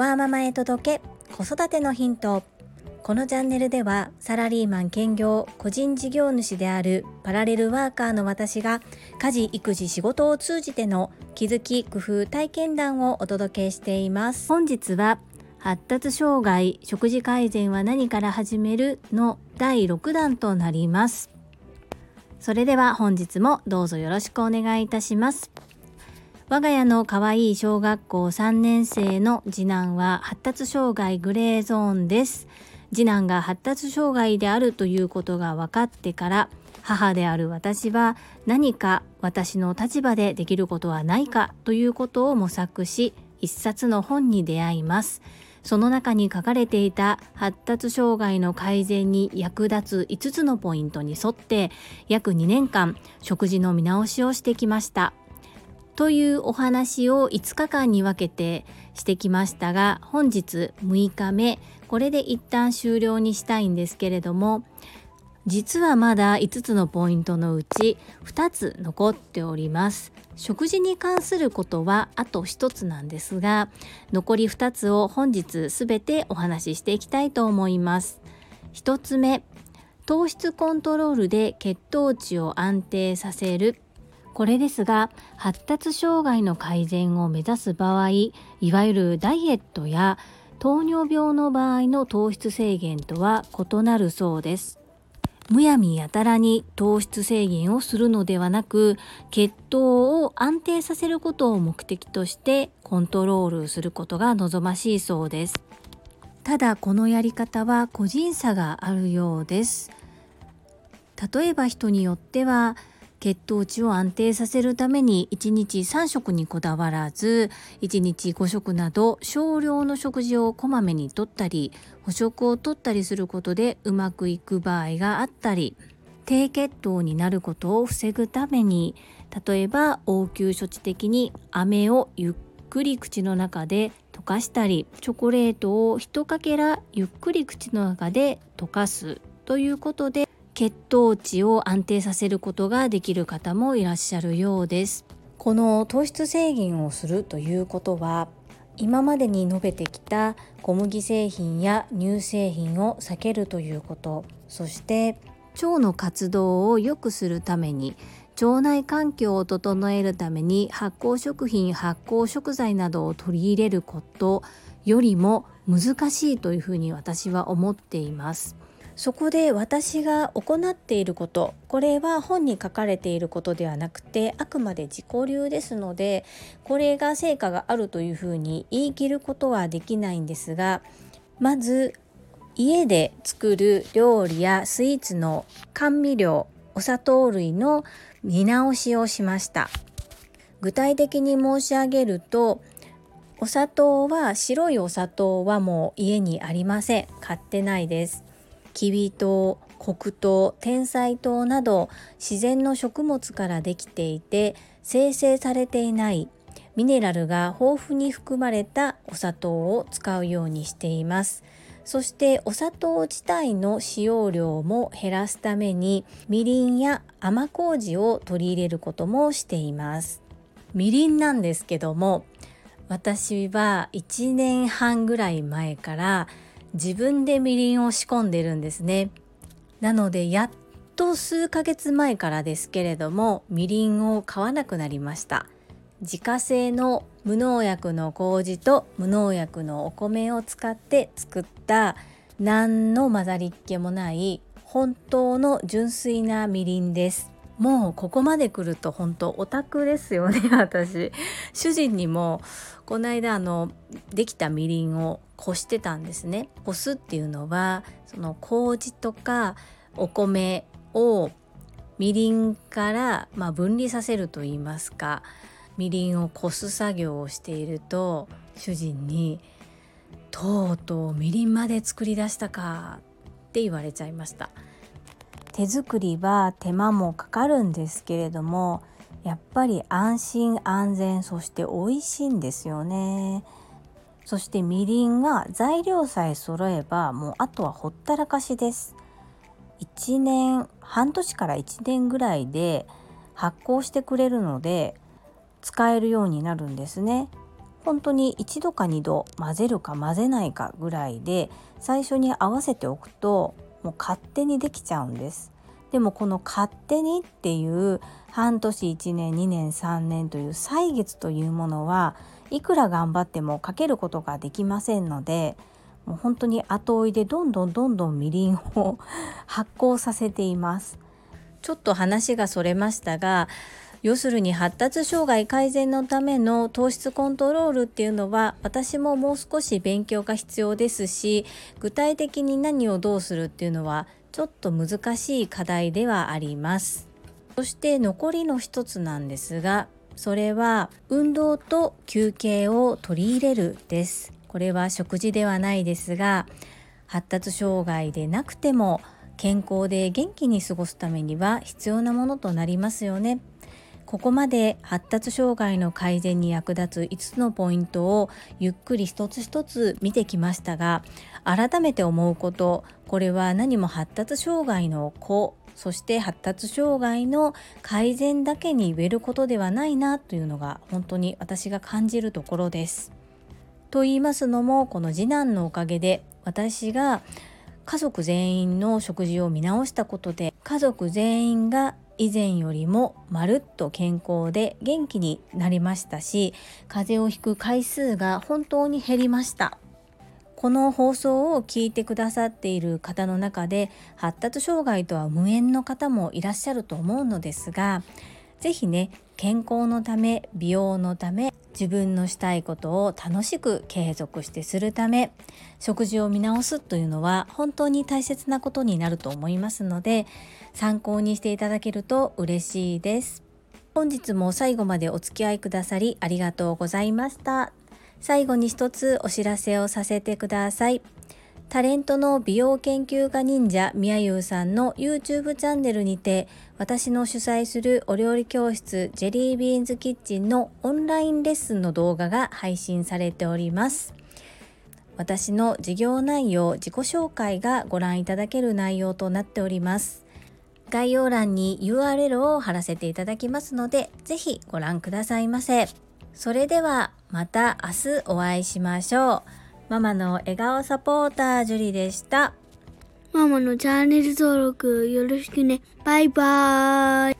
ワーママへ届け子育てのヒント。このチャンネルではサラリーマン兼業個人事業主であるパラレルワーカーの私が家事育児仕事を通じての気づき工夫体験談をお届けしています。本日は発達障害食事改善は何から始めるの第6弾となります。それでは本日もどうぞよろしくお願いいたします。我が家の可愛い小学校3年生の次男は発達障害グレーゾーンです。次男が発達障害であるということが分かってから母である私は何か私の立場でできることはないかということを模索し一冊の本に出会います。その中に書かれていた発達障害の改善に役立つ5つのポイントに沿って約2年間食事の見直しをしてきました。というお話を5日間に分けてしてきましたが本日6日目。これで一旦終了にしたいんですけれども実はまだ5つのポイントのうち2つ残っております。食事に関することはあと1つなんですが残り2つを本日すべてお話ししていきたいと思います。1つ目糖質コントロールで血糖値を安定させる。これですが発達障害の改善を目指す場合いわゆるダイエットや糖尿病の場合の糖質制限とは異なるそうです。むやみやたらに糖質制限をするのではなく血糖を安定させることを目的としてコントロールすることが望ましいそうです。ただこのやり方は個人差があるようです。例えば人によっては血糖値を安定させるために1日3食にこだわらず1日5食など少量の食事をこまめにとったり補食をとったりすることでうまくいく場合があったり低血糖になることを防ぐために例えば応急処置的に飴をゆっくり口の中で溶かしたりチョコレートを一かけらゆっくり口の中で溶かすということで血糖値を安定させることができる方もいらっしゃるようです。この糖質制限をするということは今までに述べてきた小麦製品や乳製品を避けるということ。そして腸の活動を良くするために腸内環境を整えるために発酵食品発酵食材などを取り入れることよりも難しいというふうに私は思っています。そこで私が行っていることこれは本に書かれていることではなくてあくまで自己流ですのでこれが成果があるというふうに言い切ることはできないんですがまず家で作る料理やスイーツの甘味料お砂糖類の見直しをしました。具体的に申し上げるとお砂糖は白いお砂糖はもう家にありません。買ってないです。きび糖黒糖天才糖など自然の食物からできていて生成されていないミネラルが豊富に含まれたお砂糖を使うようにしています。そしてお砂糖自体の使用量も減らすためにみりんや甘麹を取り入れることもしています。みりんなんですけども私は1年半ぐらい前から自分でみりんを仕込んでるんですね。なのでやっと数ヶ月前からですけれどもみりんを買わなくなりました。自家製の無農薬の麹と無農薬のお米を使って作った何の混ざりっ気もない本当の純粋なみりんです。もうここまで来ると本当オタクですよね 私主人にもこの間あのできたみりんをこしてたんですねこすっていうのはその麹とかお米をみりんから、まあ、分離させると言いますかみりんをこす作業をしていると主人に「とうとうみりんまで作り出したか」って言われちゃいました。手作りは手間もかかるんですけれどもやっぱり安心安全そして美味しいんですよね。そしてみりんが材料さえ揃えばもうあとはほったらかしです。1年半年から1年ぐらいで発酵してくれるので使えるようになるんですね。本当に1度か2度混ぜるか混ぜないかぐらいで最初に合わせておくともう勝手にできちゃうんです。でもこの勝手にっていう半年1年2年3年という歳月というものはいくら頑張ってもかけることができませんのでもう本当に後追いでどんどんどんどんみりんを発酵させています。ちょっと話がそれましたが要するに発達障害改善のための糖質コントロールっていうのは私ももう少し勉強が必要ですし具体的に何をどうするっていうのはちょっと難しい課題ではあります。そして残りの一つなんですがそれは運動と休憩を取り入れるです。これは食事ではないですが発達障害でなくても健康で元気に過ごすためには必要なものとなりますよね。ここまで発達障害の改善に役立つ5つのポイントをゆっくり一つ一つ見てきましたが改めて思うことこれは何も発達障害の子そして発達障害の改善だけに言えることではないなというのが本当に私が感じるところです。と言いますのもこの次男のおかげで私が家族全員の食事を見直したことで家族全員が以前よりもまるっと健康で元気になりましたし風邪をひく回数が本当に減りました。この放送を聞いてくださっている方の中で発達障害とは無縁の方もいらっしゃると思うのですが是非ね健康のため美容のため自分のしたいことを楽しく継続してするため食事を見直すというのは本当に大切なことになると思いますので参考にしていただけると嬉しいです。本日も最後までお付き合いくださりありがとうございました。最後に一つお知らせをさせてください。タレントの美容研究家忍者みやゆうさんの YouTube チャンネルにて私の主催するお料理教室ジェリービーンズキッチンのオンラインレッスンの動画が配信されております。私の事業内容自己紹介がご覧いただける内容となっております。概要欄に URL を貼らせていただきますのでぜひご覧くださいませ。それではまた明日お会いしましょう。ママの笑顔サポータージュリでした。ママのチャンネル登録よろしくね。バイバーイ。